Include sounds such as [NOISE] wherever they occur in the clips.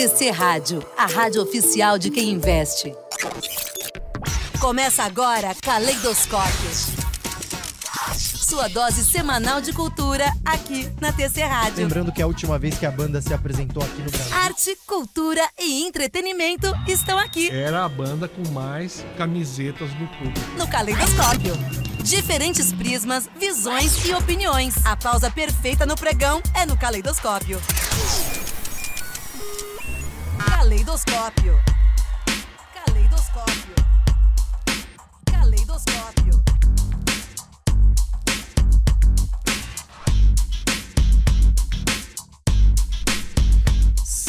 TC Rádio, a rádio oficial de quem investe. Começa agora Caleidoscópio. Sua dose semanal de cultura aqui na TC Rádio. Lembrando que é a última vez que a banda se apresentou aqui no Brasil. Arte, cultura e entretenimento estão aqui Era a banda com mais camisetas do público. no Caleidoscópio. Diferentes prismas, visões e opiniões. A pausa perfeita no pregão é no Caleidoscópio. Caleidoscópio. Caleidoscópio. Caleidoscópio.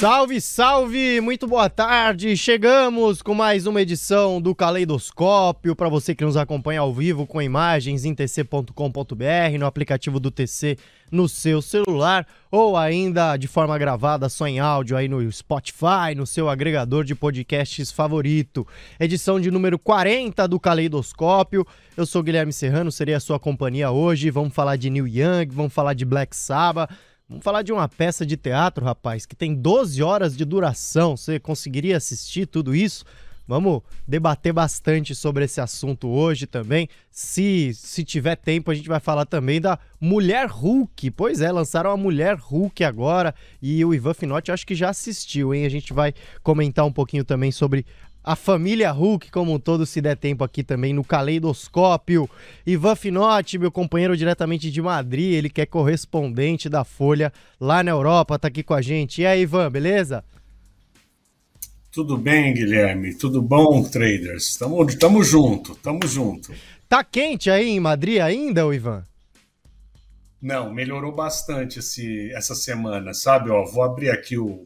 Salve, salve! Muito boa tarde! Chegamos com mais uma edição do Caleidoscópio para você que nos acompanha ao vivo com imagens em tc.com.br, no aplicativo do TC no seu celular ou ainda de forma gravada só em áudio aí no Spotify, no seu agregador de podcasts favorito. Edição de número 40 do Caleidoscópio. Eu sou Guilherme Serrano, serei a sua companhia hoje. Vamos falar de Neil Young, vamos falar de Black Sabbath. Vamos falar de uma peça de teatro, rapaz, que tem 12 horas de duração. Você conseguiria assistir tudo isso? Vamos debater bastante sobre esse assunto hoje também. Se, se tiver tempo, a gente vai falar também da Mulher Hulk. Pois é, lançaram a Mulher Hulk agora e o Ivan Finotti acho que já assistiu, hein? A gente vai comentar um pouquinho também sobre a família Hulk como um todo, se der tempo aqui também no Caleidoscópio. Ivan Finotti, meu companheiro diretamente de Madrid, ele que é correspondente da Folha lá na Europa, tá aqui com a gente. E aí, Ivan, beleza? Tudo bem, Guilherme? Tudo bom, traders? Tamo, tamo junto, tamo junto. Tá quente aí em Madrid ainda, Ivan? Não, melhorou bastante esse, essa semana, sabe? Ó, vou abrir aqui o,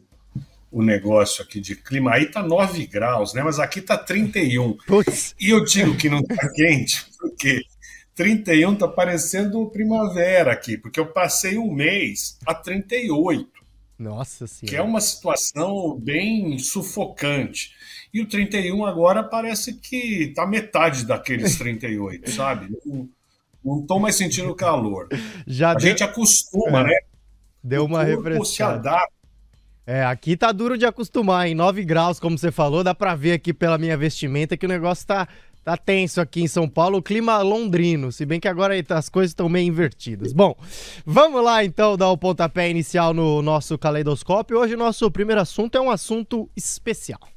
o negócio aqui de clima. Aí tá 9 graus, né? Mas aqui tá 31. Putz, E eu digo que não tá [LAUGHS] quente, porque 31 tá parecendo primavera aqui, porque eu passei um mês a 38. nossa que é senhora. uma situação bem sufocante. E o 31 agora parece que tá metade daqueles [LAUGHS] 38, sabe? Não, não tô mais sentindo calor. Já A deu, gente acostuma, É, né? deu uma refrescada. É, aqui tá duro de acostumar, em 9 graus, como você falou, dá pra ver aqui pela minha vestimenta que o negócio tá, tá tenso aqui em São Paulo, o clima londrino, se bem que agora as coisas estão meio invertidas. Bom, vamos lá então dar o pontapé inicial no nosso caleidoscópio. Hoje o nosso primeiro assunto é um assunto especial.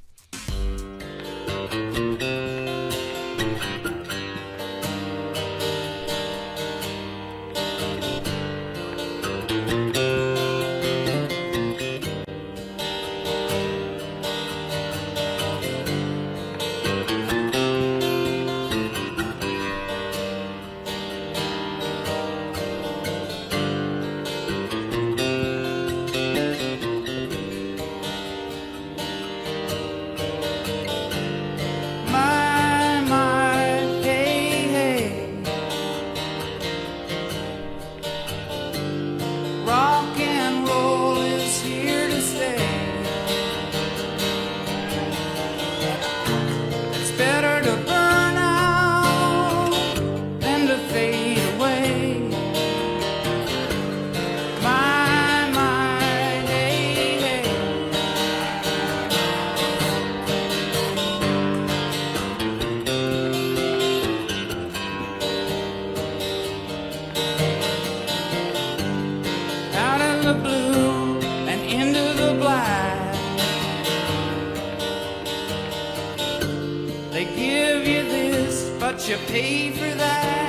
And into the black. They give you this, but you pay for that.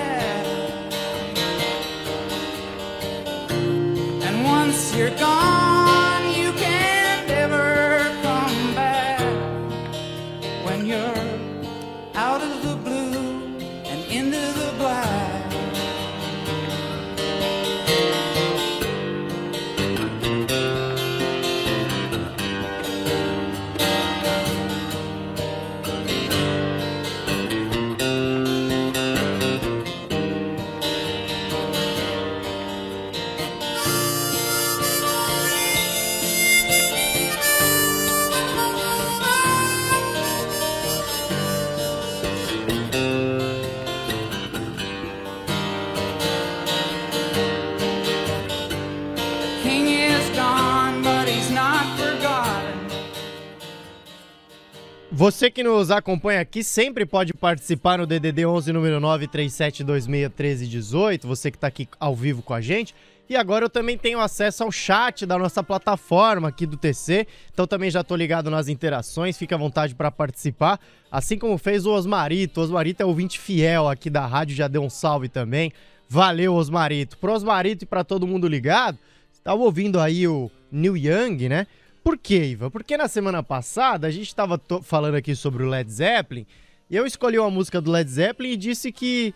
Você que nos acompanha aqui sempre pode participar no DDD 11 número 937261318, você que está aqui ao vivo com a gente. E agora eu também tenho acesso ao chat da nossa plataforma aqui do TC, então também já tô ligado nas interações, fica à vontade para participar, assim como fez o Osmarito. O Osmarito é ouvinte fiel aqui da rádio, já deu um salve também. Valeu, Osmarito. Pro Osmarito e para todo mundo ligado, estava ouvindo aí o New Young, né? Por quê, Iva? Porque na semana passada a gente estava falando aqui sobre o Led Zeppelin e eu escolhi uma música do Led Zeppelin e disse que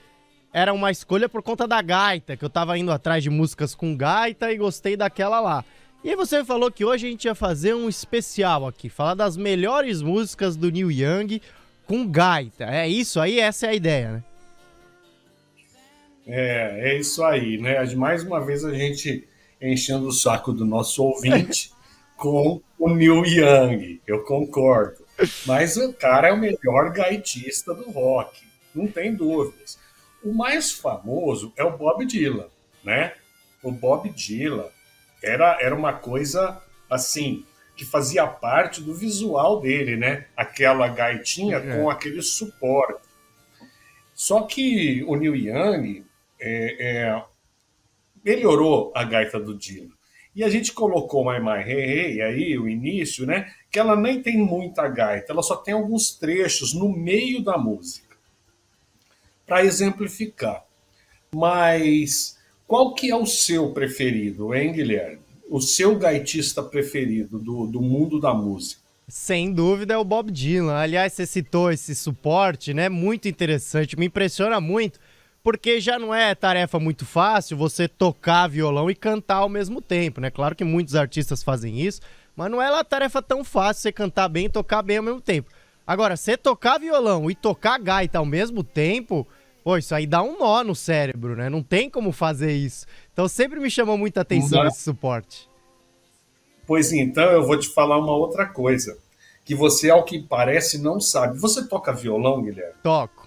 era uma escolha por conta da gaita, que eu tava indo atrás de músicas com gaita e gostei daquela lá. E aí você falou que hoje a gente ia fazer um especial aqui, falar das melhores músicas do Neil Young com gaita. É isso aí, essa é a ideia, né? É, é isso aí, né? Mais uma vez a gente enchendo o saco do nosso ouvinte com o Neil Young, eu concordo. Mas o cara é o melhor gaitista do rock, não tem dúvidas. O mais famoso é o Bob Dylan, né? O Bob Dylan era, era uma coisa assim que fazia parte do visual dele, né? Aquela gaitinha é. com aquele suporte. Só que o Neil Young é, é, melhorou a gaita do Dylan. E a gente colocou My My Hey Hey aí, o início, né? Que ela nem tem muita gaita, ela só tem alguns trechos no meio da música para exemplificar. Mas qual que é o seu preferido, hein, Guilherme? O seu gaitista preferido do, do mundo da música? Sem dúvida é o Bob Dylan. Aliás, você citou esse suporte, né? Muito interessante, me impressiona muito, porque já não é tarefa muito fácil você tocar violão e cantar ao mesmo tempo, né? Claro que muitos artistas fazem isso, mas não é uma tarefa tão fácil você cantar bem e tocar bem ao mesmo tempo. Agora, você tocar violão e tocar gaita ao mesmo tempo, pô, isso aí dá um nó no cérebro, né? Não tem como fazer isso. Então sempre me chamou muita atenção esse suporte. Pois então, eu vou te falar uma outra coisa. Que você, ao que parece, não sabe. Você toca violão, Guilherme? Toco.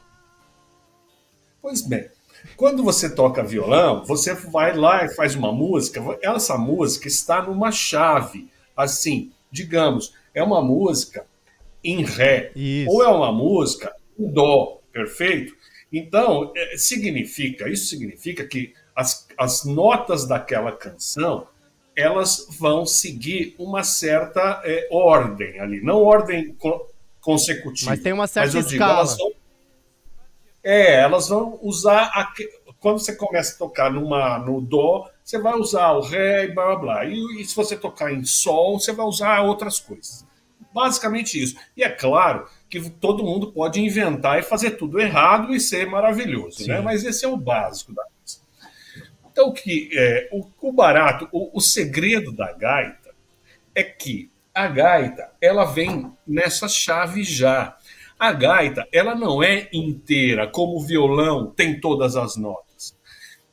Pois bem, quando você toca violão, você vai lá e faz uma música. Essa música está numa chave. Assim, digamos, é uma música em Ré. Isso. Ou é uma música em Dó, perfeito? Então, é, significa, isso significa que as, as notas daquela canção elas vão seguir uma certa é, ordem ali, não ordem co consecutiva. Mas tem uma certa mas escala. Digo, elas vão, é, elas vão usar a, quando você começa a tocar numa no dó, você vai usar o ré e blá blá blá. E, e se você tocar em sol, você vai usar outras coisas. Basicamente isso. E é claro que todo mundo pode inventar e fazer tudo errado e ser maravilhoso, né? Mas esse é o básico da coisa. Então, que, é, o, o barato, o, o segredo da gaita é que a gaita ela vem nessa chave já. A gaita ela não é inteira, como o violão tem todas as notas.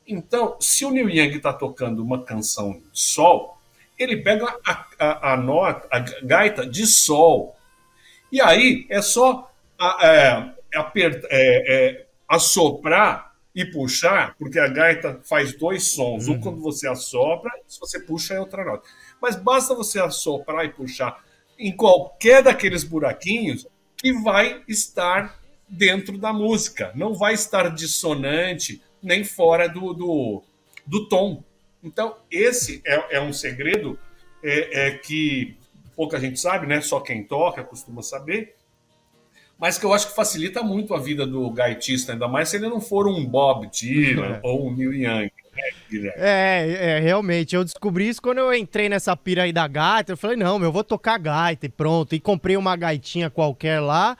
Então, se o Neil Young está tocando uma canção em sol, ele pega a, a, a nota, a gaita de sol. E aí é só a, é, apertar, é, é, assoprar e puxar, porque a gaita faz dois sons. Uhum. Um quando você assopra, se você puxa é outra nota. Mas basta você assoprar e puxar em qualquer daqueles buraquinhos que vai estar dentro da música. Não vai estar dissonante nem fora do, do, do tom. Então, esse é, é um segredo é, é, que pouca gente sabe, né? Só quem toca costuma saber, mas que eu acho que facilita muito a vida do gaitista, ainda mais se ele não for um Bob Dylan [LAUGHS] ou um Neil Young. É, é, realmente. Eu descobri isso quando eu entrei nessa pira aí da gaita. Eu falei, não, eu vou tocar gaita e pronto. E comprei uma gaitinha qualquer lá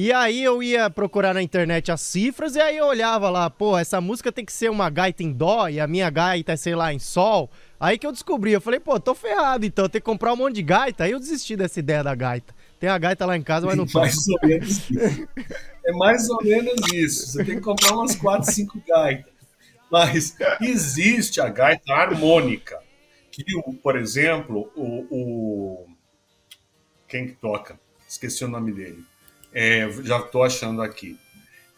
e aí eu ia procurar na internet as cifras e aí eu olhava lá, pô, essa música tem que ser uma gaita em dó e a minha gaita é, sei lá, em sol. Aí que eu descobri, eu falei, pô, tô ferrado então, eu tenho que comprar um monte de gaita. Aí eu desisti dessa ideia da gaita. Tem a gaita lá em casa, mas não toca. [LAUGHS] Mais ou menos isso. É mais ou menos isso. Você tem que comprar umas 4, 5 gaitas. Mas existe a gaita harmônica, que, por exemplo, o, o... quem que toca? Esqueci o nome dele é, já estou achando aqui.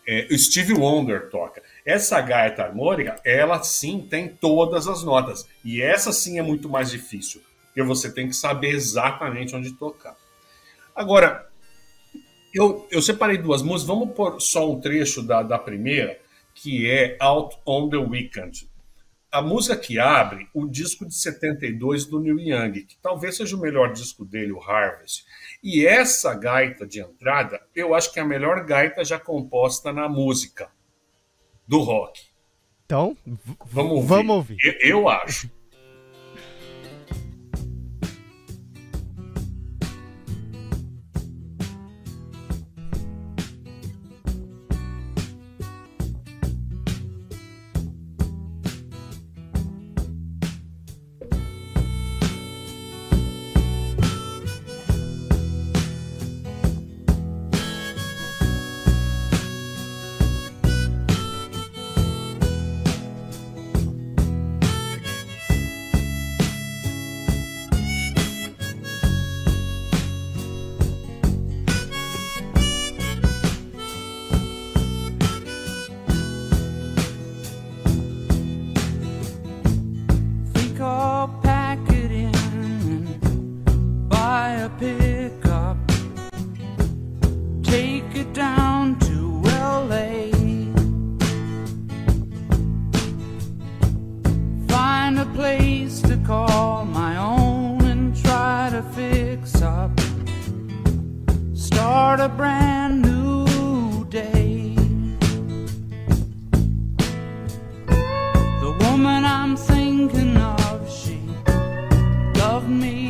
É, Steve Wonder toca. Essa gaita harmônica, ela sim tem todas as notas. E essa sim é muito mais difícil, porque você tem que saber exatamente onde tocar. Agora, Eu, eu separei duas músicas, vamos pôr só um trecho da, da primeira, que é Out on the Weekend. A música que abre o disco de 72 do Neil Young, que talvez seja o melhor disco dele, o Harvest. E essa gaita de entrada, eu acho que é a melhor gaita já composta na música do rock. Então, Vamos ouvir. Vamos ouvir. Eu, eu acho. Me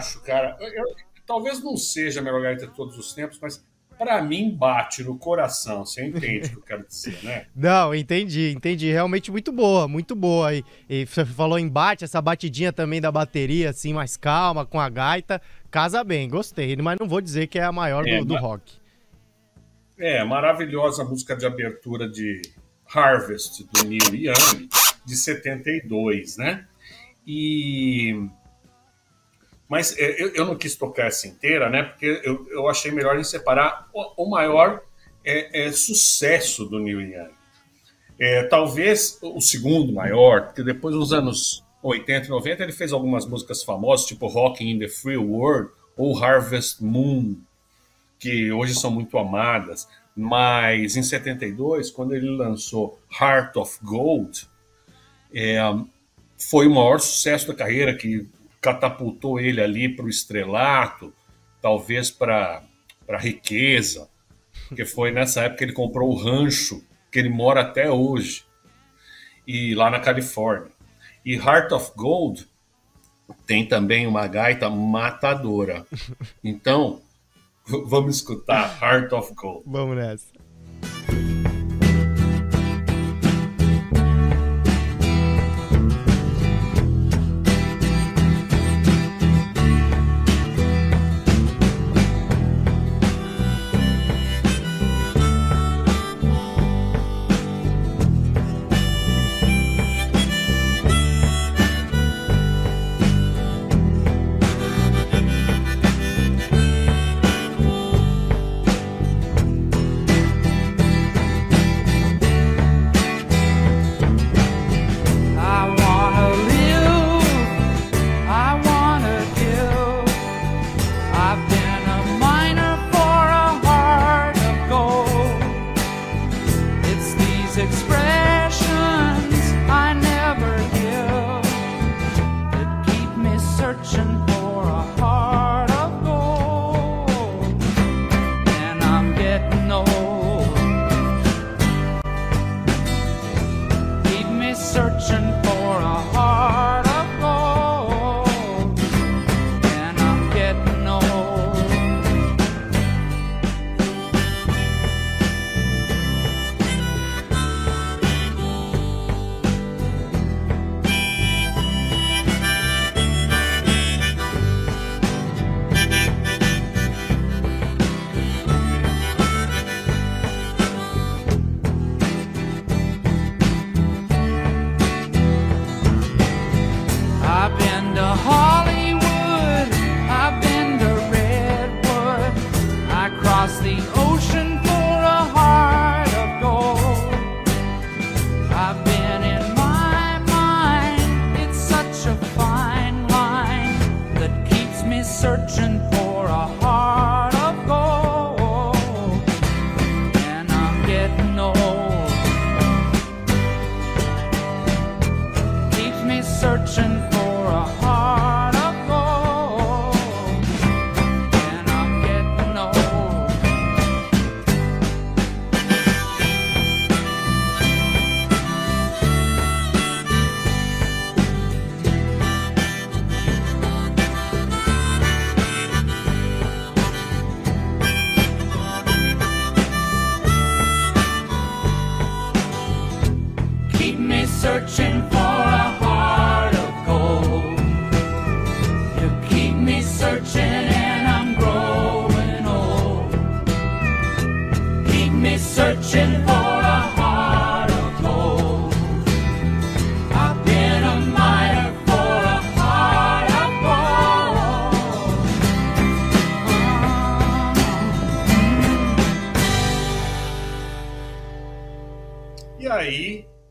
acho, cara. eu- eu- talvez não seja a melhor gaita de todos os tempos, mas pra mim bate no coração. Você entende o que eu quero dizer, né? [LAUGHS] Não, entendi, entendi. Realmente muito boa, muito boa. E, e você falou em bate, essa batidinha também da bateria, assim, mais calma, com a gaita. Casa bem, gostei. Mas não vou dizer que é a maior É, do, do rock. É, maravilhosa música de abertura de Harvest, do Neil Young, de 72, né? E. Mas é, eu, eu não quis tocar essa inteira, né? Porque eu, eu achei melhor em separar o, o maior é, é, sucesso do Neil Young. É, talvez o segundo maior, porque depois nos anos 80 e 90 ele fez algumas músicas famosas, tipo Rocking in the Free World ou Harvest Moon, que hoje são muito amadas. Mas em 72, quando ele lançou Heart of Gold, é, foi o maior sucesso da carreira que catapultou ele ali para o estrelato, talvez para a riqueza, porque foi nessa época que ele comprou o rancho que ele mora até hoje, e lá na Califórnia. E Heart of Gold tem também uma gaita matadora. [LAUGHS] Então, vamos escutar Heart of Gold. Vamos nessa.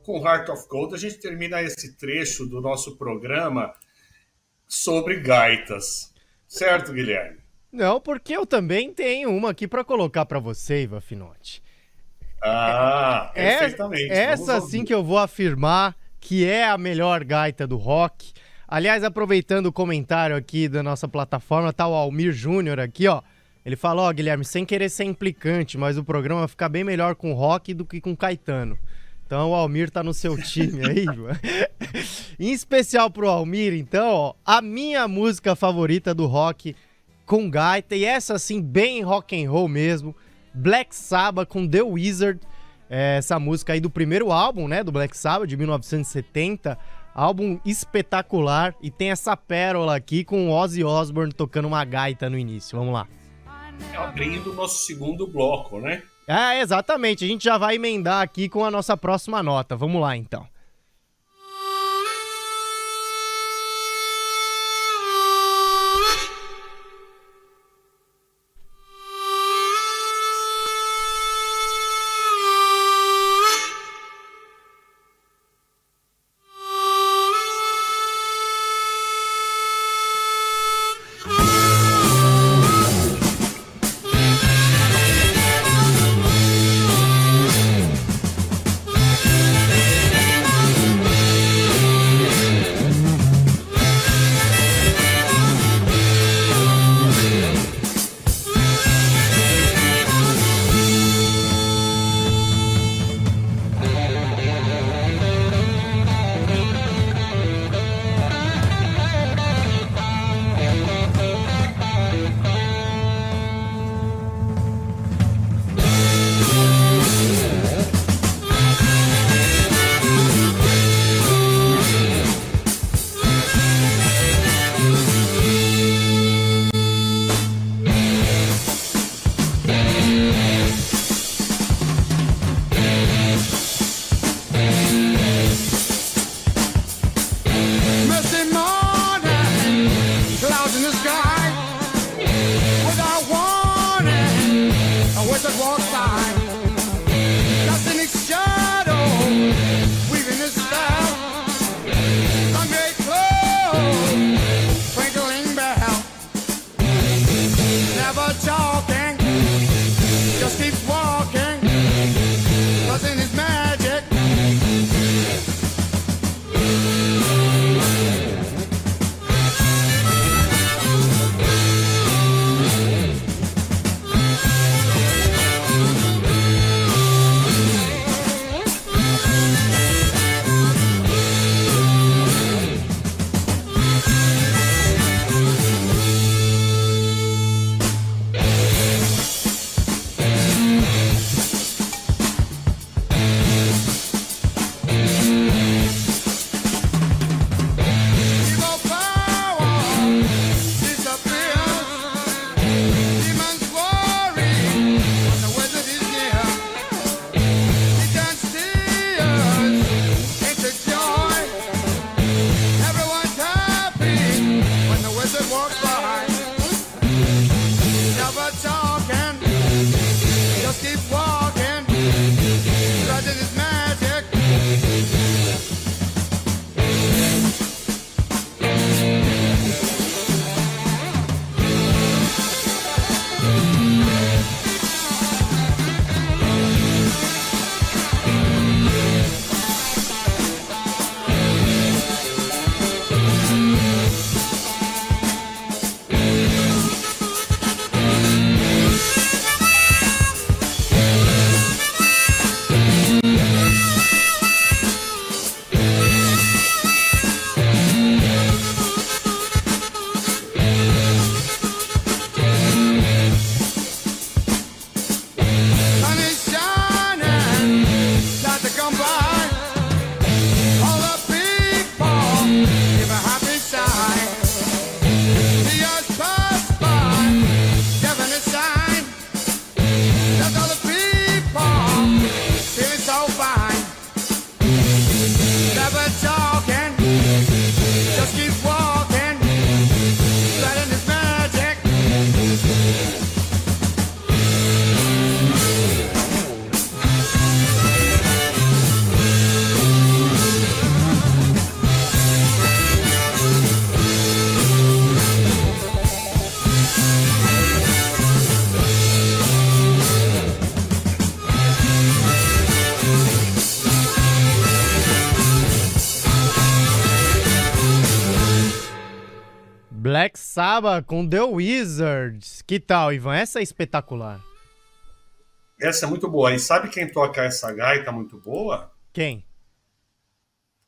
Com Heart of Gold, a gente termina esse trecho do nosso programa sobre gaitas. Certo, Guilherme? Não, porque eu também tenho uma aqui pra colocar pra você, Iva Finotti. Ah, É- perfeitamente. essa Vamos sim ouvir. que eu vou afirmar que é a melhor gaita do rock. Aliás, aproveitando o comentário aqui da nossa plataforma, tá o Almir Júnior aqui, ó. Ele falou, ó, Guilherme, sem querer ser implicante, mas o programa vai ficar bem melhor com rock do que com Caetano. Então o Almir tá no seu time aí, [LAUGHS] João. em especial pro Almir, então, ó, a minha música favorita do rock com gaita, e essa assim, bem rock and roll mesmo, Black Sabbath com The Wizard, é, essa música aí do primeiro álbum, né, do Black Sabbath, de 1970, álbum espetacular, e tem essa pérola aqui com Ozzy Osbourne tocando uma gaita no início, vamos lá. Abrindo o nosso segundo bloco, né? É, exatamente, a gente já vai emendar aqui com a nossa próxima nota, vamos lá então. Com The Wizards. Que tal, Ivan? Essa é espetacular. Essa é muito boa. E sabe quem toca essa gaita muito boa? Quem?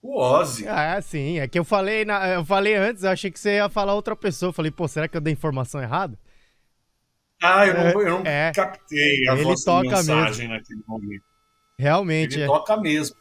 O Ozzy. Ah, sim. É que eu falei, na- eu falei antes, eu achei que você ia falar outra pessoa. Eu falei, pô, será que eu dei informação errada? Ah, eu não, eu não É. captei a Ele vossa toca mensagem naquele momento. Realmente. Ele é. toca mesmo.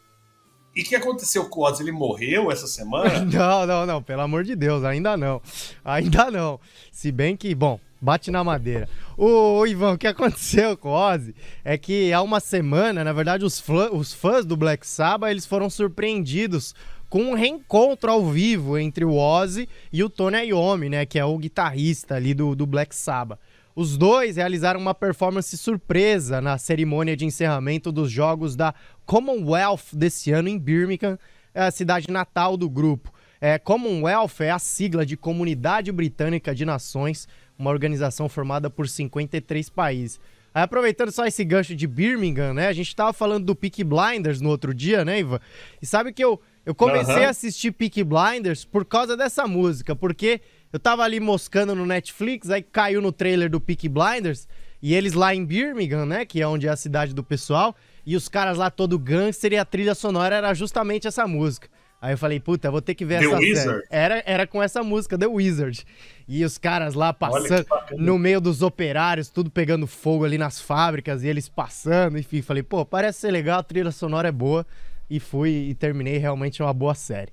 E o que aconteceu com o Ozzy? Ele morreu essa semana? [LAUGHS] Não, não, não, pelo amor de Deus, ainda não. Ainda não. Se bem que, bom, bate na madeira. Ô, ô, Ivan, o que aconteceu com o Ozzy é que há uma semana, na verdade, os, os fãs do Black Sabbath, eles foram surpreendidos com um reencontro ao vivo entre o Ozzy e o Tony Iommi, né, que é o guitarrista ali do, do Black Sabbath. Os dois realizaram uma performance surpresa na cerimônia de encerramento dos jogos da Commonwealth desse ano em Birmingham, é a cidade natal do grupo. É, Commonwealth é a sigla de Comunidade Britânica de Nações, uma organização formada por 53 países. Aí, aproveitando só esse gancho de Birmingham, né? A gente tava falando do Peaky Blinders no outro dia, né, Ivan? E sabe que eu, eu comecei Aham. a assistir Peaky Blinders por causa dessa música, porque eu tava ali moscando no Netflix, aí caiu no trailer do Peaky Blinders, e eles lá em Birmingham, né, que é onde é a cidade do pessoal, e os caras lá todo gangster e a trilha sonora era justamente essa música. Aí eu falei, puta, vou ter que ver The essa série. Wizard? Era, era com essa música, The Wizard. E os caras lá passando no meio dos operários, tudo pegando fogo ali nas fábricas e eles passando, enfim. Falei, pô, parece ser legal, a trilha sonora é boa. E fui e terminei realmente uma boa série.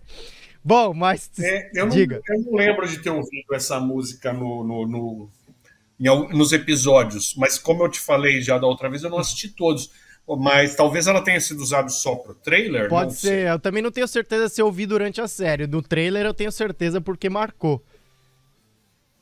Bom, mas É, eu, não, diga. eu não lembro de ter ouvido essa música no, no- no- em nos episódios, mas como eu te falei já da outra vez, eu não assisti todos. Mas talvez ela tenha sido usada só pro trailer. Pode ser, sei. eu também não tenho certeza se eu vi durante a série. Do trailer eu tenho certeza porque marcou.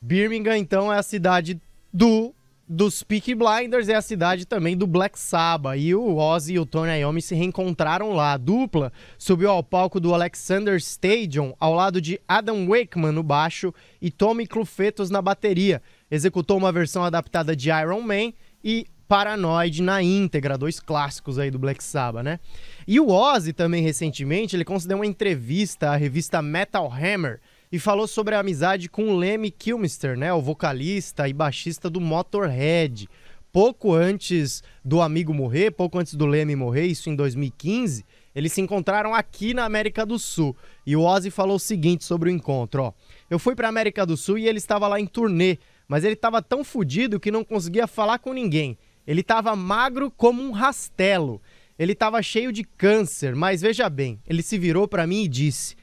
Birmingham, então, é a cidade do dos Peaky Blinders, é a cidade também do Black Sabbath. E o Ozzy e o Tony Iommi se reencontraram lá. A dupla subiu ao palco do Alexander Stadium ao lado de Adam Wakeman no baixo e Tommy Clufetos na bateria. Executou uma versão adaptada de Iron Man e Paranoid na íntegra, dois clássicos aí do Black Sabbath, né? E o Ozzy também recentemente, ele concedeu uma entrevista à revista Metal Hammer e falou sobre a amizade com o Lemmy Kilmister, né, o vocalista e baixista do Motorhead. Pouco antes do amigo morrer, pouco antes do Lemmy morrer, isso em 2015, eles se encontraram aqui na América do Sul. E o Ozzy falou o seguinte sobre o encontro, ó: "Eu fui pra América do Sul e ele estava lá em turnê, mas ele estava tão fudido que não conseguia falar com ninguém. Ele estava magro como um rastelo. Ele estava cheio de câncer, mas veja bem, ele se virou pra mim e disse: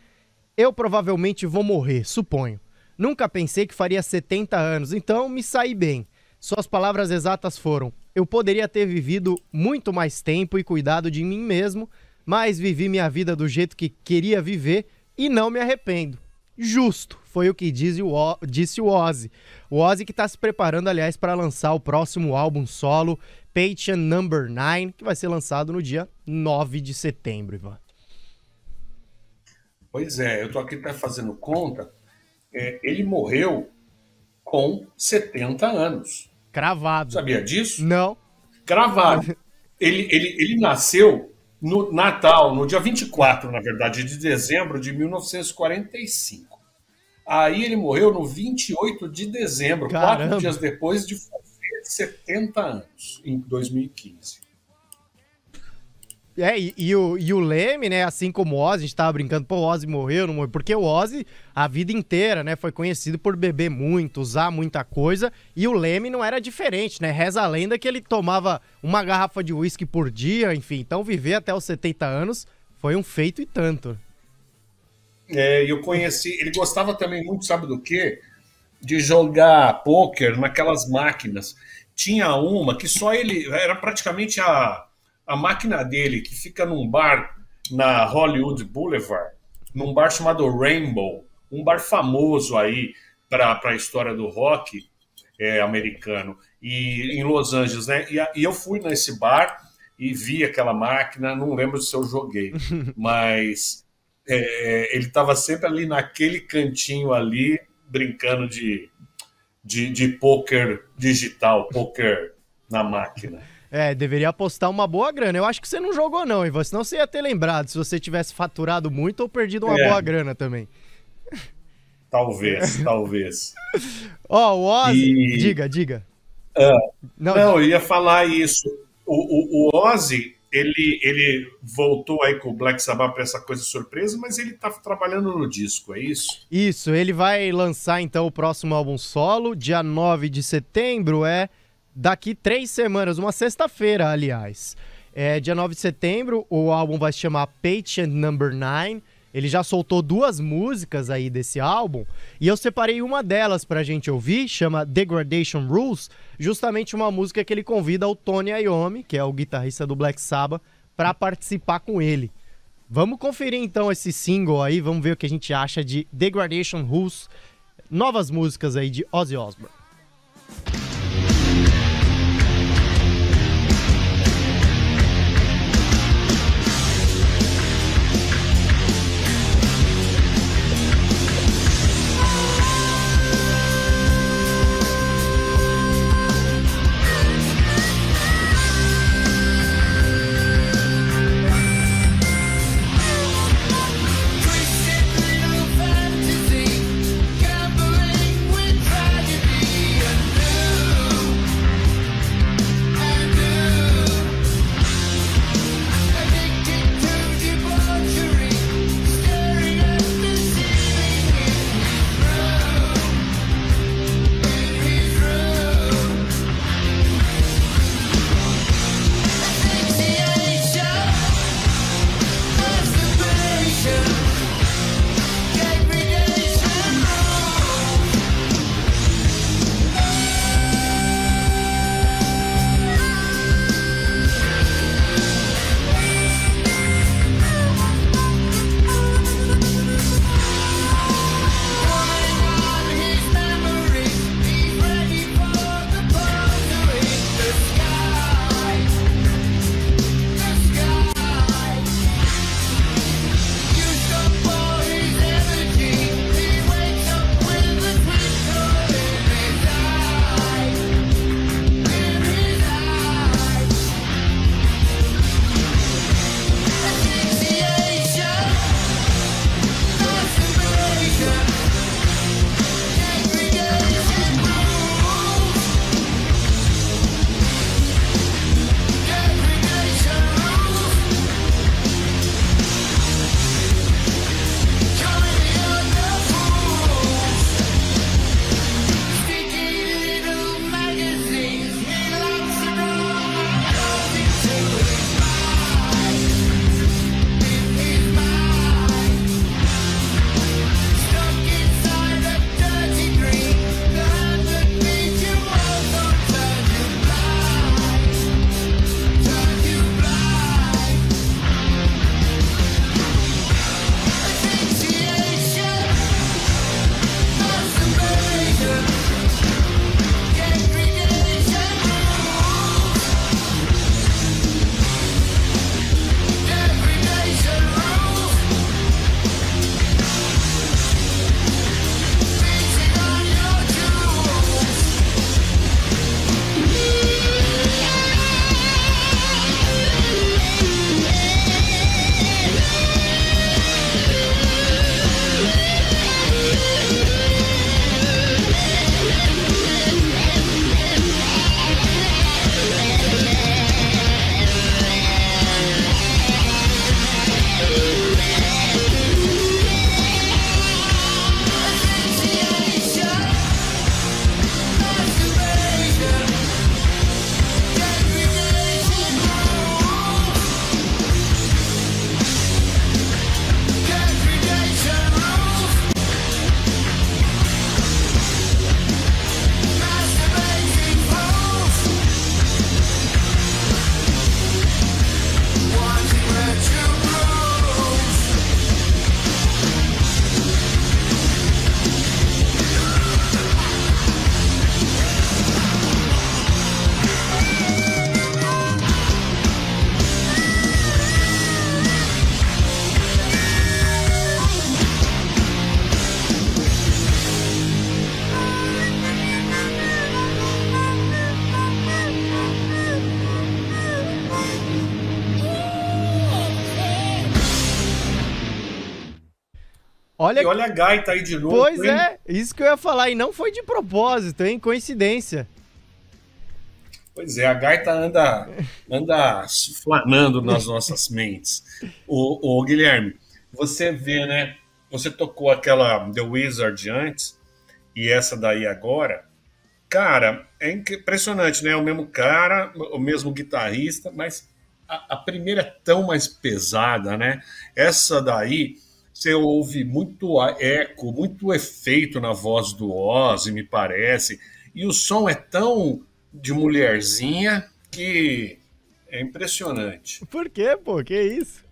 eu provavelmente vou morrer, suponho. Nunca pensei que faria 70 anos, então me saí bem. Suas palavras exatas foram: Eu poderia ter vivido muito mais tempo e cuidado de mim mesmo, mas vivi minha vida do jeito que queria viver e não me arrependo. Justo, foi o que diz o O- disse o Ozzy. O Ozzy que está se preparando, aliás, para lançar o próximo álbum solo, Patient Number 9, que vai ser lançado no dia 9 de setembro, Ivan. Pois é, eu tô aqui até fazendo conta. É, ele morreu com 70 anos. Cravado. Sabia disso? Não. Cravado. Ele, ele, ele nasceu no Natal, no dia 24, na verdade, de dezembro de 1945. Aí ele morreu no 28 de dezembro, Caramba. quatro dias depois de fazer 70 anos, em 2015. É, e, e o, e o Leme, né, assim como o Ozzy, a gente tava brincando, pô, o Ozzy morreu, não morreu, porque o Ozzy, a vida inteira, né, foi conhecido por beber muito, usar muita coisa, e o Leme não era diferente, né, reza a lenda que ele tomava uma garrafa de uísque por dia, enfim, então viver até os 70 anos foi um feito e tanto. É, eu conheci, ele gostava também muito, sabe do quê? De jogar pôquer naquelas máquinas. Tinha uma que só ele, era praticamente a, a máquina dele, que fica num bar na Hollywood Boulevard, num bar chamado Rainbow, um bar famoso aí para a história do rock é, americano, e em Los Angeles, né? E, e eu fui nesse bar e vi aquela máquina, não lembro se eu joguei, [LAUGHS] mas é, ele estava sempre ali naquele cantinho ali, brincando de, de, de poker digital, poker na máquina. É, deveria apostar uma boa grana. Eu acho que você não jogou não, Ivan, senão você ia ter lembrado se você tivesse faturado muito ou perdido uma É. boa grana também. Talvez, [LAUGHS] talvez. Ó, o Ozzy. E- Diga, diga. Não, Não, eu ia falar isso. O, o, o Ozzy, ele, ele voltou aí com o Black Sabbath para essa coisa surpresa, mas ele tá trabalhando no disco, é isso? Isso, ele vai lançar então o próximo álbum solo, dia 9 de setembro, é daqui três semanas, uma sexta-feira, aliás. É, dia 9 de setembro, o álbum vai se chamar Patient Number 9. Ele já soltou duas músicas aí desse álbum, e eu separei uma delas pra gente ouvir, chama Degradation Rules, justamente uma música que ele convida o Tony Iommi, que é o guitarrista do Black Sabbath, pra participar com ele. Vamos conferir então esse single aí, vamos ver o que a gente acha de Degradation Rules, novas músicas aí de Ozzy Osbourne. E olha a gaita aí de novo. pois hein? é, isso que eu ia falar, e não foi de propósito, hein? Coincidência. Pois é, a gaita anda, anda flanando nas nossas [LAUGHS] mentes. O, o Guilherme, você vê, né? Você tocou aquela The Wizard antes e essa daí agora. Cara, é impressionante, né? O mesmo cara, o mesmo guitarrista, mas a, a primeira é tão mais pesada, né? Essa daí você ouve muito eco, muito efeito na voz do Ozzy, me parece. E o som é tão de mulherzinha que é impressionante. Por quê, pô? Que isso?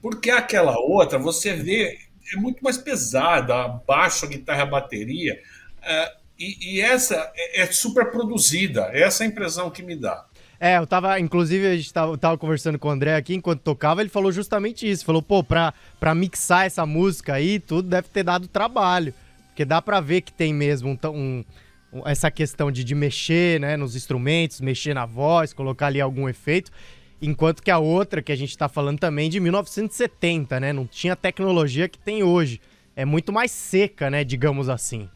Porque aquela outra, você vê, é muito mais pesada, baixo a guitarra, a bateria, é, e, e essa é, é super produzida. Essa é a impressão que me dá. É, eu tava, inclusive, a gente tava, tava conversando com o André aqui enquanto tocava, ele falou justamente isso. Falou, pô, pra, pra mixar essa música aí, tudo deve ter dado trabalho. Porque dá pra ver que tem mesmo um, um- essa questão de, de mexer, né, nos instrumentos, mexer na voz, colocar ali algum efeito. Enquanto que a outra, que a gente tá falando também, de 1970, né? Não tinha tecnologia que tem hoje. É muito mais seca, né, digamos assim.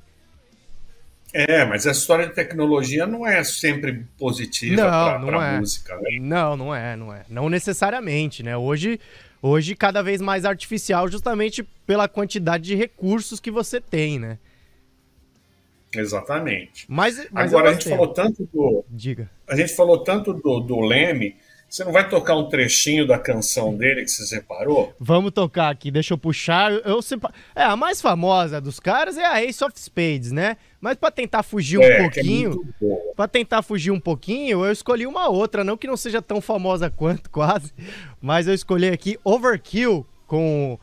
É, mas a história de tecnologia não é sempre positiva para não é. música, né? Não, não é, não é. Não necessariamente, né? Hoje, hoje cada vez mais artificial, justamente pela quantidade de recursos que você tem, né? Exatamente. Mas, mas Agora a gente falou tanto do, Diga. a gente falou tanto do, do Leme. Você não vai tocar um trechinho da canção dele que você separou? Vamos tocar aqui, deixa eu puxar. Eu sepa- É, a mais famosa dos caras é a Ace of Spades, né? Mas pra tentar fugir um é, é pouquinho, boa. Pra tentar fugir um pouquinho, eu escolhi uma outra, não que não seja tão famosa quanto, [LAUGHS] quase, mas eu escolhi aqui Overkill com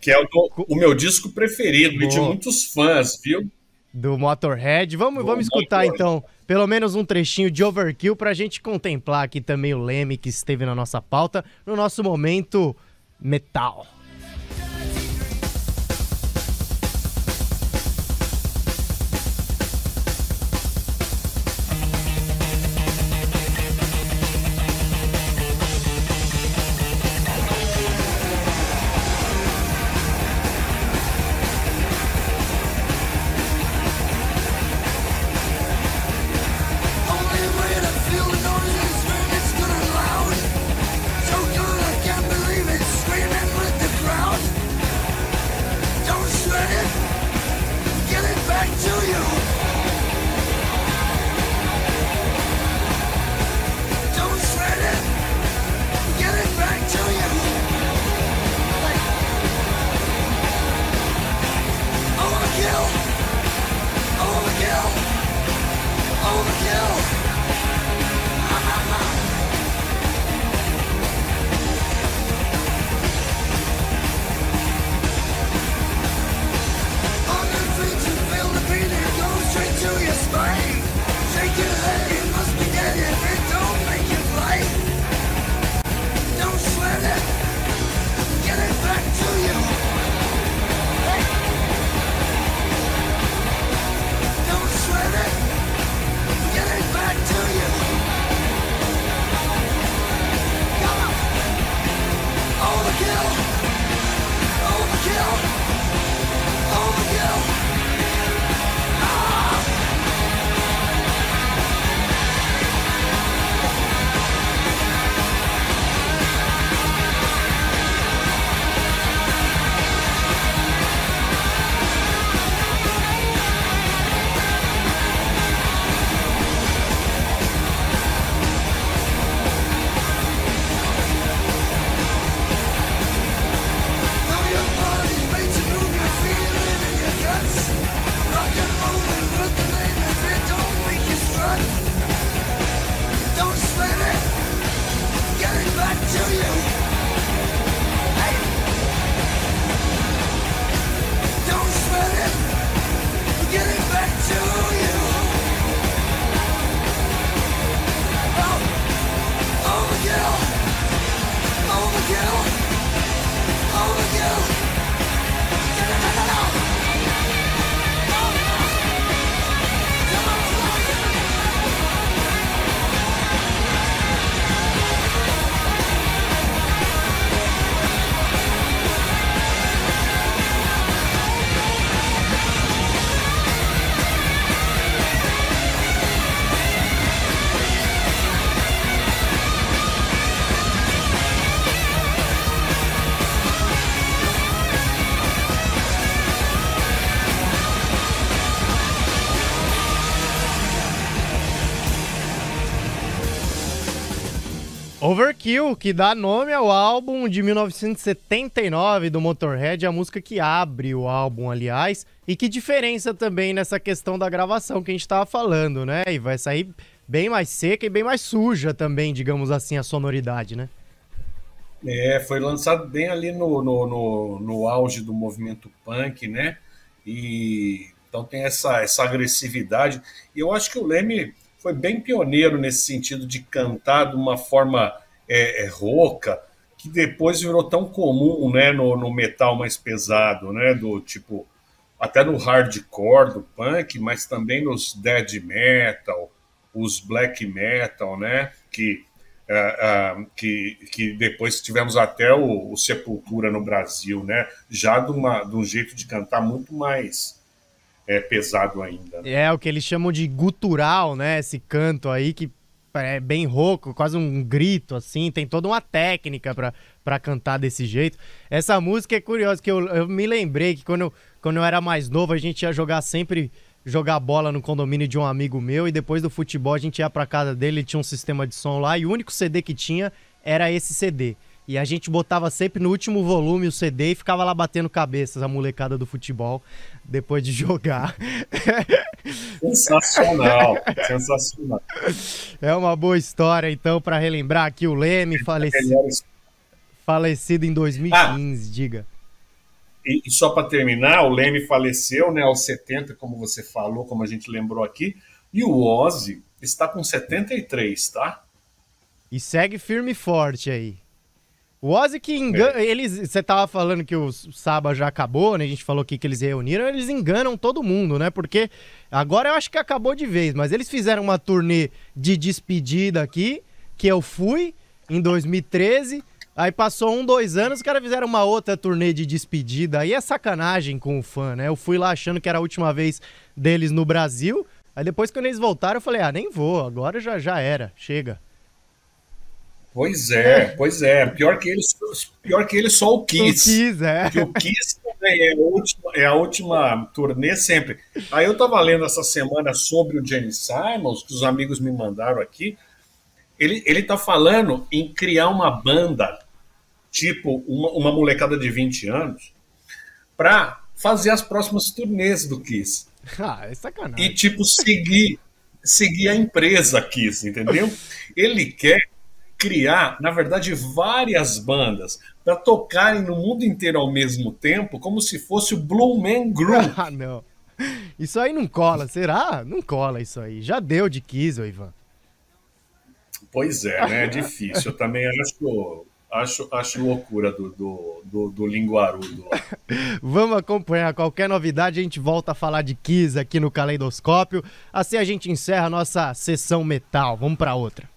Que é o, o meu disco preferido e de muitos fãs, viu? do Motorhead. Vamos, Do vamos escutar Motorhead. então pelo menos um trechinho de Overkill pra gente contemplar aqui também o Leme que esteve na nossa pauta no nosso momento metal. Overkill, que dá nome ao álbum de 1979 do Motorhead, a música que abre o álbum, aliás, e que diferença também nessa questão da gravação que a gente tava falando, né? E vai sair bem mais seca e bem mais suja também, digamos assim, a sonoridade, né? É, foi lançado bem ali no, no, no, no auge do movimento punk, né? E então tem essa, essa agressividade. E eu acho que o Leme foi bem pioneiro nesse sentido de cantar de uma forma é, é, rouca, que depois virou tão comum né, no, no metal mais pesado, né? Do tipo, até no hardcore do punk, mas também nos dead metal, os black metal, né? Que, uh, uh, que, que depois tivemos até o, o, Sepultura no Brasil, né? Já de, uma, de um jeito de cantar muito mais é, pesado ainda. Né? É, o que eles chamam de gutural, né? Esse canto aí que é bem rouco, quase um grito, assim. Tem toda uma técnica para cantar desse jeito. Essa música é curiosa, que eu, eu me lembrei que quando eu, quando eu era mais novo, a gente ia jogar sempre jogar bola no condomínio de um amigo meu e depois do futebol a gente ia para casa dele, ele tinha um sistema de som lá e o único CD que tinha era esse CD. E a gente botava sempre no último volume o CD e ficava lá batendo cabeças a molecada do futebol depois de [LAUGHS] jogar. Sensacional, sensacional. É uma boa história, então, para relembrar aqui o Leme, falecido, falecido em 2015, ah, diga. E, e só para terminar, o Leme faleceu né, aos 70, como você falou, como a gente lembrou aqui, e o Ozzy está com 73, tá? E segue firme e forte aí. O Ozzy que engana. É. Eles. Você tava falando que o Saba já acabou, né? A gente falou aqui que eles reuniram, eles enganam todo mundo, né? Porque agora eu acho que acabou de vez, mas eles fizeram uma turnê de despedida aqui, que eu fui em 2013. Aí passou um, dois anos, os caras fizeram uma outra turnê de despedida. Aí é sacanagem com o fã, né? Eu fui lá achando que era a última vez deles no Brasil. Aí depois, quando eles voltaram, eu falei, ah, nem vou, agora já, já era, chega. Pois é, pois é. Pior que ele, pior que ele só o Kiss. O Kiss, é. o Kiss também é a, última, é a última turnê sempre. Aí eu tava lendo essa semana sobre o James Simons, que os amigos me mandaram aqui. Ele, ele tá falando em criar uma banda, tipo uma, uma molecada de 20 anos, para fazer as próximas turnês do Kiss. [LAUGHS] Ah, é sacanagem. E, tipo, seguir, seguir a empresa Kiss, entendeu? [LAUGHS] Ele quer criar, na verdade, várias bandas para tocarem no mundo inteiro ao mesmo tempo, como se fosse o Blue Man Group. [LAUGHS] ah, não. Isso aí não cola, será? Não cola isso aí. Já deu de Kiss, Ivan. Pois é, né? É difícil. Eu também acho, acho, acho loucura do, do, do, do linguarudo. [LAUGHS] Vamos acompanhar qualquer novidade, a gente volta a falar de Kiss aqui no Caleidoscópio. Assim a gente encerra a nossa sessão metal. Vamos para outra.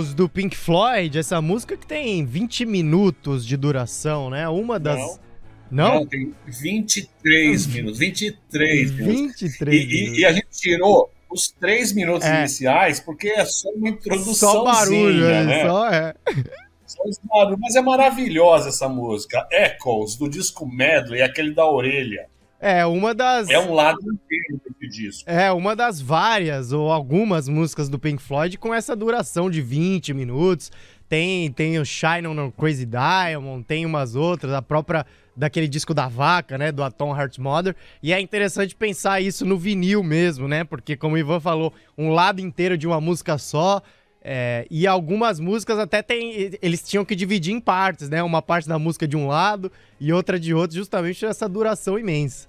Echoes do Pink Floyd, essa música que tem 20 minutos de duração, né? Uma das. Não? tem 23 minutos. 23 minutos. 23 E, e- minutos. e a gente tirou os três minutos É. iniciais porque é só uma introdução. Só barulho, é, né? só é. [LAUGHS] Só os barulhos. Mas é maravilhosa essa música. Echoes, do disco Medley, aquele da orelha. É uma das. É um lado inteiro desse disco. É, uma das várias ou algumas músicas do Pink Floyd com essa duração de 20 minutos. Tem, tem o Shine on a Crazy Diamond, tem umas outras, a própria daquele disco da vaca, né, do Atom Heart Mother. E é interessante pensar isso no vinil mesmo, né? Porque como o Ivan falou, um lado inteiro de uma música só. é, e algumas músicas até tem. Eles tinham que dividir em partes, né? Uma parte da música de um lado e outra de outro, justamente essa duração imensa.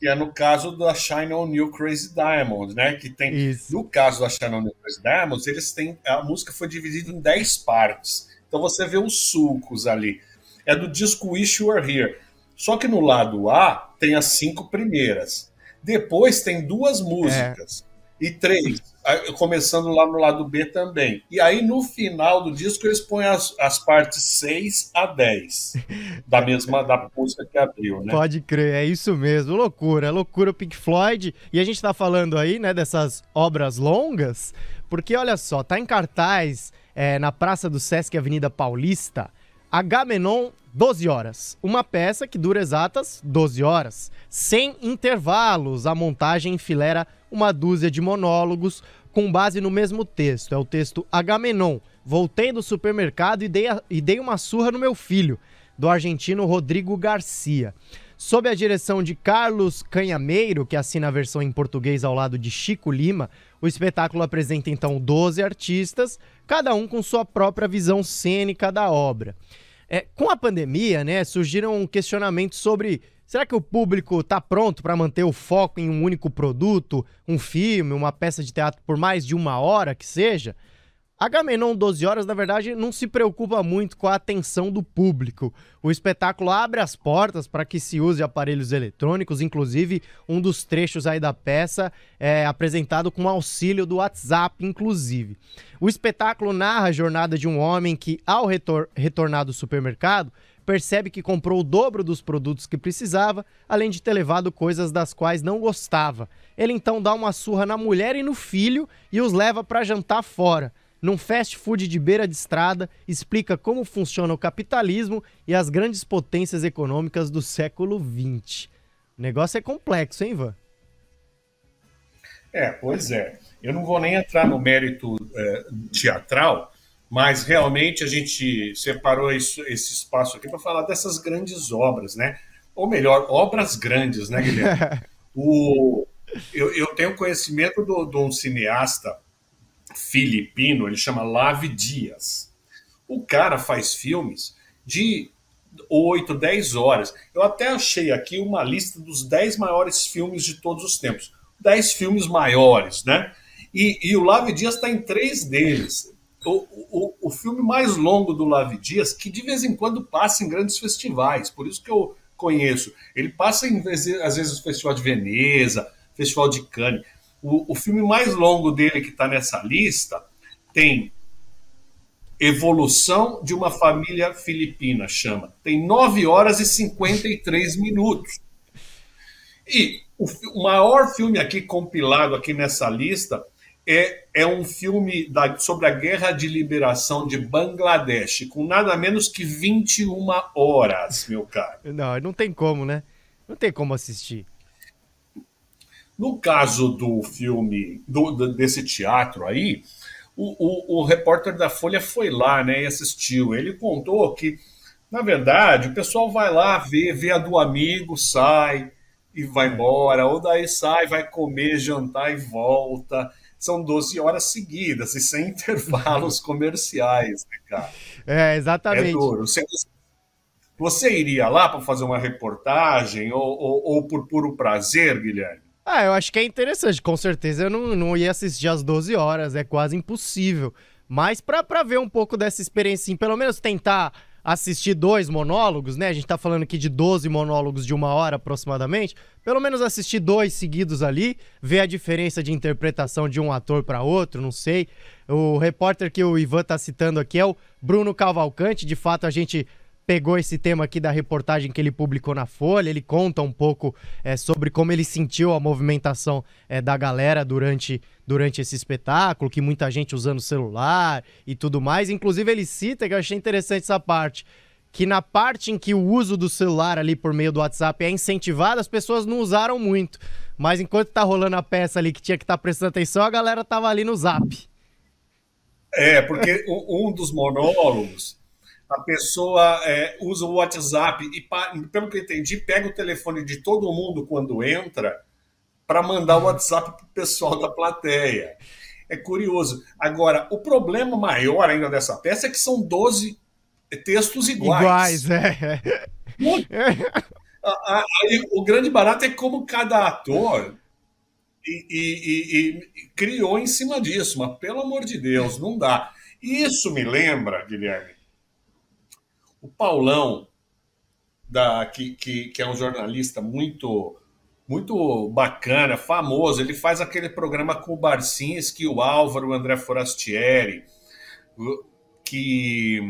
Que é no caso da Shine on You Crazy Diamond, né? Que tem. Isso. No caso da Shine on You Crazy Diamonds, eles têm. A música foi dividida em 10 partes. Então você vê os sulcos ali. É do disco Wish You Were Here. Só que no lado A tem as cinco primeiras. Depois tem duas músicas. E três. Aí, Começando lá no lado B também. E aí no final do disco eles põem as, as partes 6 a 10. Da [LAUGHS] mesma da música que abriu, né? Pode crer, é isso mesmo. Loucura, é loucura o Pink Floyd. E a gente tá falando aí, né, dessas obras longas, porque olha só, tá em cartaz é, na Praça do Sesc Avenida Paulista, Agamenon 12 horas. Uma peça que dura exatas 12 horas. Sem intervalos, a montagem enfileira uma dúzia de monólogos com base no mesmo texto. É o texto Agamenon. Voltei do supermercado e dei, a- e dei uma surra no meu filho do argentino Rodrigo Garcia. Sob a direção de Carlos Canhameiro, que assina a versão em português ao lado de Chico Lima, o espetáculo apresenta então 12 artistas, cada um com sua própria visão cênica da obra. É, com a pandemia, né, surgiram questionamentos sobre será que o público está pronto para manter o foco em um único produto, um filme, uma peça de teatro por mais de uma hora que seja? Agamenon 12 horas, na verdade, não se preocupa muito com a atenção do público. O espetáculo abre as portas para que se use aparelhos eletrônicos, inclusive um dos trechos aí da peça é apresentado com auxílio do WhatsApp, inclusive. O espetáculo narra a jornada de um homem que, ao retor- retornar do supermercado, percebe que comprou o dobro dos produtos que precisava, além de ter levado coisas das quais não gostava. Ele então dá uma surra na mulher e no filho e os leva para jantar fora. Num fast food de beira de estrada, explica como funciona o capitalismo e as grandes potências econômicas do século XX. O negócio é complexo, hein, Ivan? É, pois é. Eu não vou nem entrar no mérito é, teatral, mas realmente a gente separou isso- esse espaço aqui para falar dessas grandes obras, né? Ou melhor, obras grandes, né, Guilherme? [LAUGHS] O, eu, eu tenho conhecimento do- de um cineasta filipino, ele chama Lave Dias. O cara faz filmes de 8, 10 horas. Eu até achei aqui uma lista dos 10 maiores filmes de todos os tempos. 10 filmes maiores, né? E, e o Lave Dias está em três deles. O, o, o filme mais longo do Lave Dias, que de vez em quando passa em grandes festivais, por isso que eu conheço. Ele passa em, às vezes no Festival de Veneza, Festival de Cannes. O, o filme mais longo dele que está nessa lista tem Evolução de uma Família Filipina, chama. Tem 9 horas e 53 minutos. E o, o maior filme aqui compilado aqui nessa lista é, é um filme da- sobre a Guerra de Liberação de Bangladesh, com nada menos que 21 horas, meu caro. Não, não tem como, né? Não tem como assistir. No caso do filme, do- desse teatro aí, o, o- o repórter da Folha foi lá né, e assistiu. Ele contou que, na verdade, o pessoal vai lá ver, vê a do amigo, sai e vai embora, ou daí sai, vai comer, jantar e volta. São 12 horas seguidas e sem [LAUGHS] intervalos comerciais, né, cara? É, É exatamente. duro. Você, você iria lá para fazer uma reportagem ou, ou- ou por puro prazer, Guilherme? Ah, eu acho que é interessante. Com certeza eu não, não ia assistir às 12 horas, é quase impossível. Mas pra, pra ver um pouco dessa experiência, pelo menos tentar assistir dois monólogos, né? A gente tá falando aqui de 12 monólogos de uma hora aproximadamente. Pelo menos assistir dois seguidos ali, ver a diferença de interpretação de um ator para outro, não sei. O repórter que o Ivan tá citando aqui é o Bruno Cavalcante. De fato, a gente pegou esse tema aqui da reportagem que ele publicou na Folha. Ele conta um pouco é, sobre como ele sentiu a movimentação é, da galera durante, durante esse espetáculo, que muita gente usando celular e tudo mais. Inclusive, ele cita, que eu achei interessante essa parte, que na parte em que o uso do celular ali por meio do WhatsApp é incentivado, as pessoas não usaram muito. Mas enquanto tá rolando a peça ali que tinha que estar prestando atenção, a galera tava ali no zap. É, porque um dos monólogos, a pessoa é, usa o WhatsApp e, pelo que eu entendi, pega o telefone de todo mundo quando entra para mandar o WhatsApp para o pessoal da plateia. É curioso. Agora, o problema maior ainda dessa peça é que são 12 textos iguais. Iguais, é. Aí o grande barato é como cada ator e, e- e- e criou em cima disso, mas pelo amor de Deus, não dá. Isso me lembra, Guilherme, o Paulão, da, que, que, que é um jornalista muito muito bacana, famoso. Ele faz aquele programa com o Barcinski, o Álvaro, o André Forastieri, que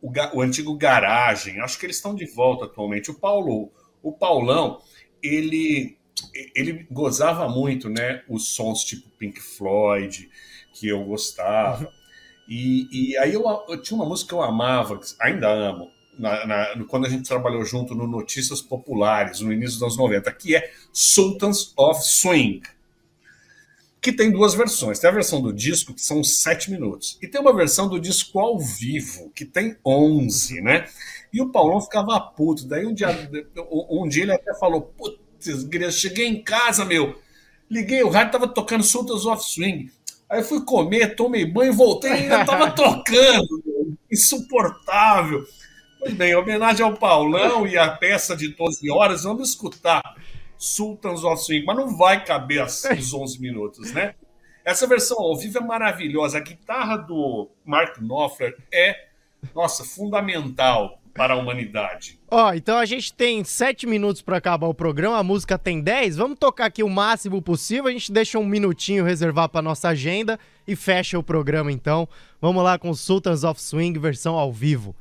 o, o antigo Garagem. Acho que eles estão de volta atualmente. O Paulo, o Paulão, ele ele gozava muito, né? Os sons tipo Pink Floyd, que eu gostava. E, e aí eu, eu tinha uma música que eu amava, que ainda amo, na- na- quando a gente trabalhou junto no Notícias Populares, no início dos anos 90, que é Sultans of Swing. Que tem duas versões. Tem a versão do disco, que são sete minutos, e tem uma versão do disco ao vivo, que tem 11, né? E o Paulão ficava puto. Daí um dia, um dia ele até falou: Putz, cheguei em casa, meu. Liguei o rádio, tava tocando Sultans of Swing. Aí fui comer, tomei banho, voltei e ainda tava [LAUGHS] tocando. Insuportável. Pois bem, em homenagem ao Paulão e a peça de 12 horas, vamos escutar Sultans of Swing, mas não vai caber os 11 minutos, né? Essa versão ao vivo é maravilhosa. A guitarra do Mark Knopfler é, nossa, fundamental para a humanidade. Ó, então a gente tem sete minutos pra acabar o programa, a música tem 10. Vamos tocar aqui o máximo possível. A gente deixa um minutinho reservar pra nossa agenda e fecha o programa então. Vamos lá com Sultans of Swing versão ao vivo.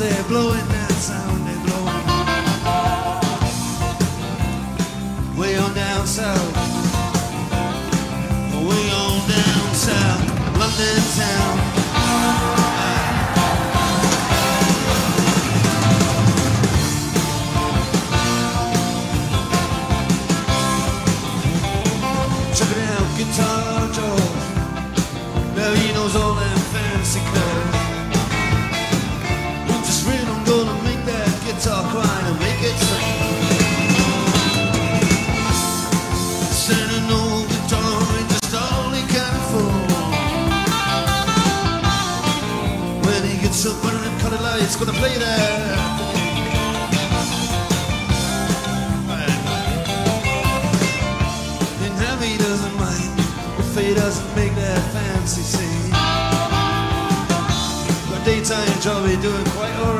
say blowing gonna play that. And Heavy doesn't mind if he doesn't make that fancy scene. But daytime job, he doing quite alright,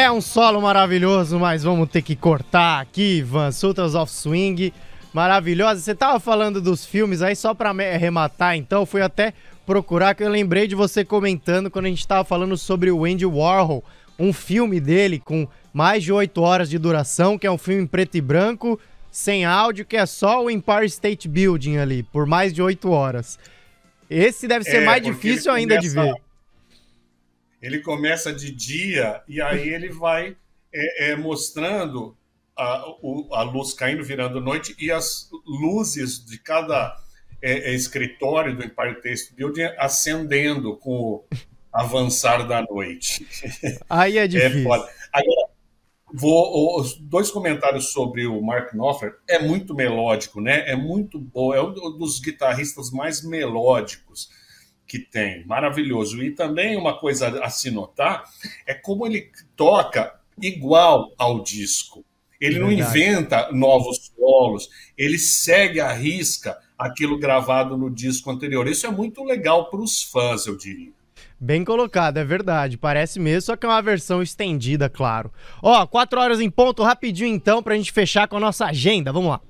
É um solo maravilhoso, mas vamos ter que cortar aqui, Ivan. Sultans of Swing, maravilhosa. Você tava falando dos filmes aí, só pra arrematar então, fui até procurar, que eu lembrei de você comentando quando a gente tava falando sobre o Andy Warhol, um filme dele com mais de 8 horas de duração, que é um filme em preto e branco, sem áudio, que é só o Empire State Building ali, por mais de 8 horas. Esse deve ser É, mais difícil ainda de começa- ver. Ele começa de dia e aí ele vai é, é, mostrando a, o- a luz caindo, virando noite, e as luzes de cada é, é, escritório do Empire State Building acendendo com o avançar da noite. Aí é [LAUGHS] É difícil. Agora, vou, os dois comentários sobre o Mark Knopfler. É muito melódico, né? É muito bom. É um dos guitarristas mais melódicos que tem. Maravilhoso. E também uma coisa a se notar é como ele toca igual ao disco. Ele não Verdade. inventa novos solos, ele segue à risca aquilo gravado no disco anterior. Isso é muito legal para os fãs, eu diria. Bem colocado, é verdade. Parece mesmo, só que é uma versão estendida, claro. Ó, quatro horas em ponto, rapidinho então, pra gente fechar com a nossa agenda. Vamos lá.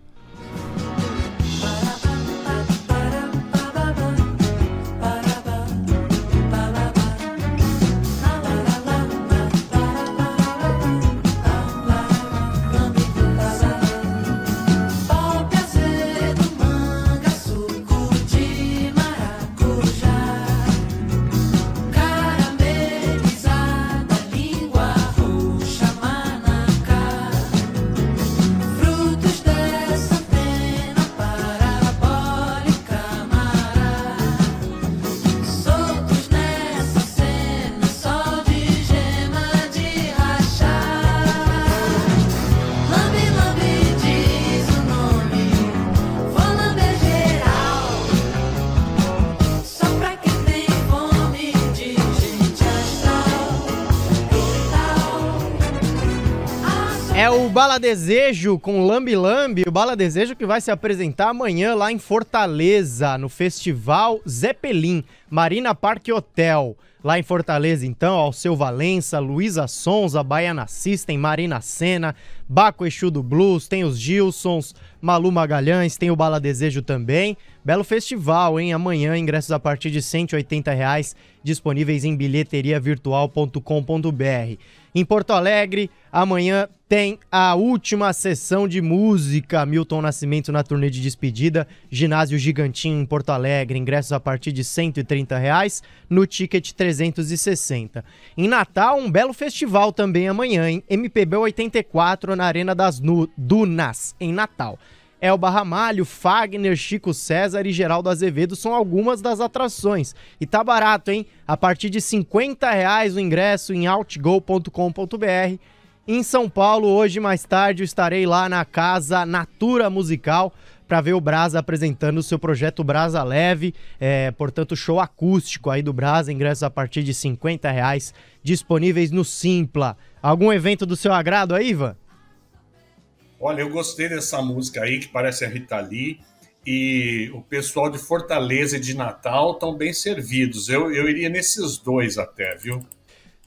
Bala Desejo com Lambi Lambi, o Bala Desejo que vai se apresentar amanhã lá em Fortaleza, no Festival Zeppelin, Marina Parque Hotel. Lá em Fortaleza, então, Alceu Valença, Luísa Sonza, Baiana System, Marina Senna, Baco Exu do Blues, tem os Gilsons, Malu Magalhães, tem o Bala Desejo também. Belo festival, hein? Amanhã, ingressos a partir de 180 reais, disponíveis em bilheteriavirtual.com.br. Em Porto Alegre, amanhã tem a última sessão de música. Milton Nascimento na turnê de despedida. Ginásio Gigantinho em Porto Alegre. Ingressos a partir de 130 reais. No ticket 360. Em Natal, um belo festival também amanhã, hein? MPB 84 na Arena das Nu- Dunas, em Natal. Elba Ramalho, Fagner, Chico César e Geraldo Azevedo são algumas das atrações. E tá barato, hein? A partir de 50 reais o ingresso em outgo.com.br. Em São Paulo, hoje mais tarde, eu estarei lá na Casa Natura Musical para ver o Brasa apresentando o seu projeto Brasa Leve, é, portanto, show acústico aí do Brasa, ingressos a partir de 50 reais, disponíveis no Simpla. Algum evento do seu agrado aí, Ivan? Olha, eu gostei dessa música aí, que parece a Rita Lee. E o pessoal de Fortaleza e de Natal estão bem servidos. Eu, eu iria nesses dois até, viu?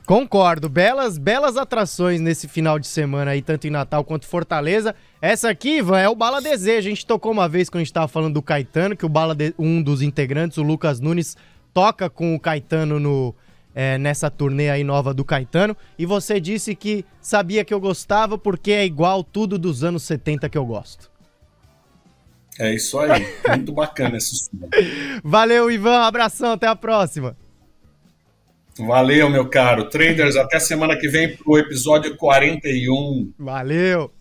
Concordo, belas, belas atrações nesse final de semana aí, tanto em Natal quanto Fortaleza. Essa aqui, Ivan, é o Bala Desejo. A gente tocou uma vez quando a gente tava falando do Caetano, que o Bala De- um dos integrantes, o Lucas Nunes, toca com o Caetano no é, nessa turnê aí nova do Caetano. E você disse que sabia que eu gostava porque é igual tudo dos anos 70 que eu gosto. É isso aí. [LAUGHS] Muito bacana esse som. Valeu, Ivan, abração, até a próxima. Valeu, meu caro. Traders, até semana que vem pro episódio 41. Valeu.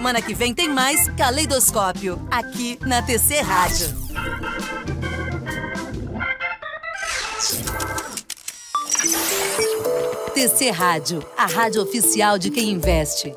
Semana que vem tem mais Caleidoscópio, aqui na TC Rádio. TC Rádio, a rádio oficial de quem investe.